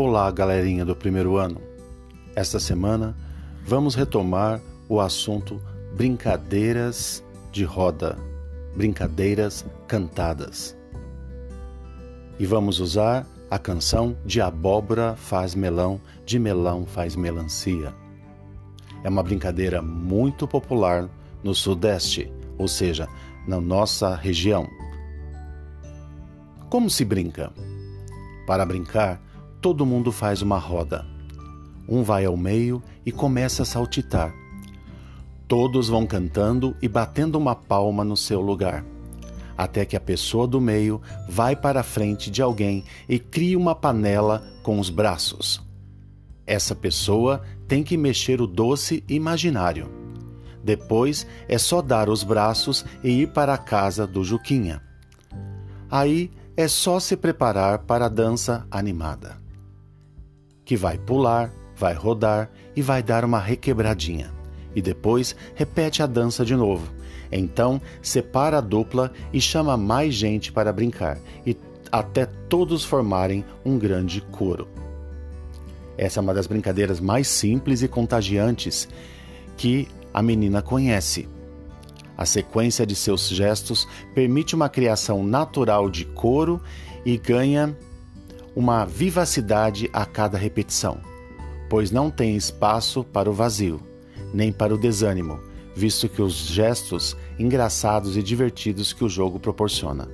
Olá, galerinha do primeiro ano. Esta semana vamos retomar o assunto brincadeiras de roda, brincadeiras cantadas. E vamos usar a canção De abóbora faz melão, de melão faz melancia. É uma brincadeira muito popular no Sudeste, ou seja, na nossa região. Como se brinca? Para brincar, todo mundo faz uma roda. Um vai ao meio e começa a saltitar. Todos vão cantando e batendo uma palma no seu lugar, até que a pessoa do meio vai para a frente de alguém e cria uma panela com os braços. Essa pessoa tem que mexer o doce imaginário. Depois é só dar os braços e ir para a casa do Juquinha. Aí é só se preparar para a dança animada que vai pular, vai rodar e vai dar uma requebradinha. E depois repete a dança de novo. Então separa a dupla e chama mais gente para brincar, e até todos formarem um grande coro. Essa é uma das brincadeiras mais simples e contagiantes que a menina conhece. A sequência de seus gestos permite uma criação natural de coro e ganha uma vivacidade a cada repetição, pois não tem espaço para o vazio, nem para o desânimo, visto que os gestos engraçados e divertidos que o jogo proporciona.